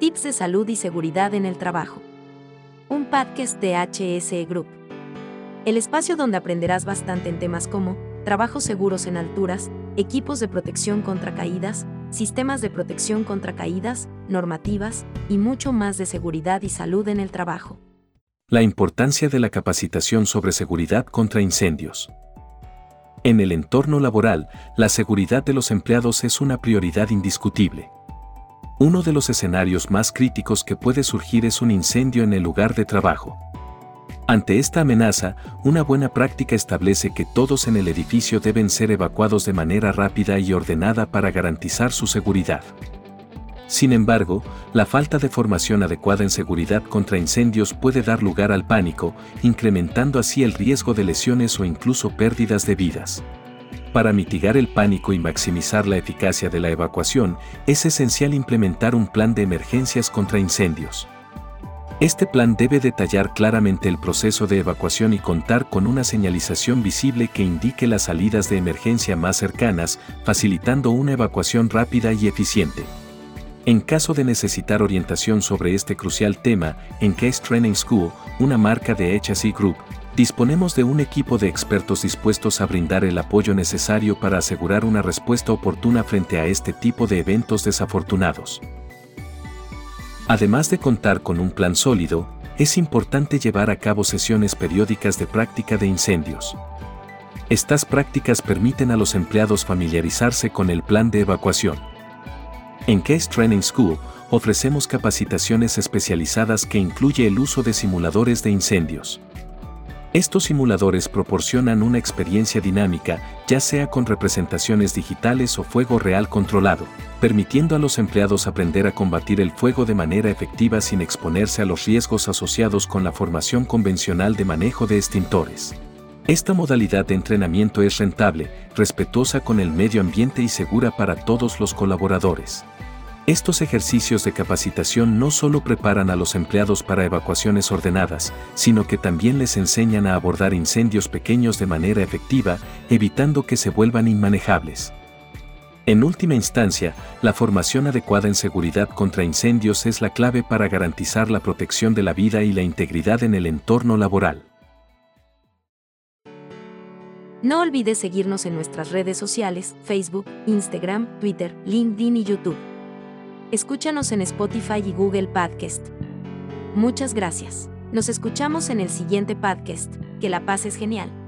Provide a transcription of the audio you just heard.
Tips de salud y seguridad en el trabajo. Un podcast de HSE Group. El espacio donde aprenderás bastante en temas como trabajos seguros en alturas, equipos de protección contra caídas, sistemas de protección contra caídas, normativas y mucho más de seguridad y salud en el trabajo. La importancia de la capacitación sobre seguridad contra incendios. En el entorno laboral, la seguridad de los empleados es una prioridad indiscutible. Uno de los escenarios más críticos que puede surgir es un incendio en el lugar de trabajo. Ante esta amenaza, una buena práctica establece que todos en el edificio deben ser evacuados de manera rápida y ordenada para garantizar su seguridad. Sin embargo, la falta de formación adecuada en seguridad contra incendios puede dar lugar al pánico, incrementando así el riesgo de lesiones o incluso pérdidas de vidas. Para mitigar el pánico y maximizar la eficacia de la evacuación, es esencial implementar un plan de emergencias contra incendios. Este plan debe detallar claramente el proceso de evacuación y contar con una señalización visible que indique las salidas de emergencia más cercanas, facilitando una evacuación rápida y eficiente. En caso de necesitar orientación sobre este crucial tema, en Case Training School, una marca de HSE Group, Disponemos de un equipo de expertos dispuestos a brindar el apoyo necesario para asegurar una respuesta oportuna frente a este tipo de eventos desafortunados. Además de contar con un plan sólido, es importante llevar a cabo sesiones periódicas de práctica de incendios. Estas prácticas permiten a los empleados familiarizarse con el plan de evacuación. En Case Training School ofrecemos capacitaciones especializadas que incluye el uso de simuladores de incendios estos simuladores proporcionan una experiencia dinámica, ya sea con representaciones digitales o fuego real controlado, permitiendo a los empleados aprender a combatir el fuego de manera efectiva sin exponerse a los riesgos asociados con la formación convencional de manejo de extintores. Esta modalidad de entrenamiento es rentable, respetuosa con el medio ambiente y segura para todos los colaboradores. Estos ejercicios de capacitación no solo preparan a los empleados para evacuaciones ordenadas, sino que también les enseñan a abordar incendios pequeños de manera efectiva, evitando que se vuelvan inmanejables. En última instancia, la formación adecuada en seguridad contra incendios es la clave para garantizar la protección de la vida y la integridad en el entorno laboral. No olvides seguirnos en nuestras redes sociales, Facebook, Instagram, Twitter, LinkedIn y YouTube. Escúchanos en Spotify y Google Podcast. Muchas gracias. Nos escuchamos en el siguiente podcast. Que la paz es genial.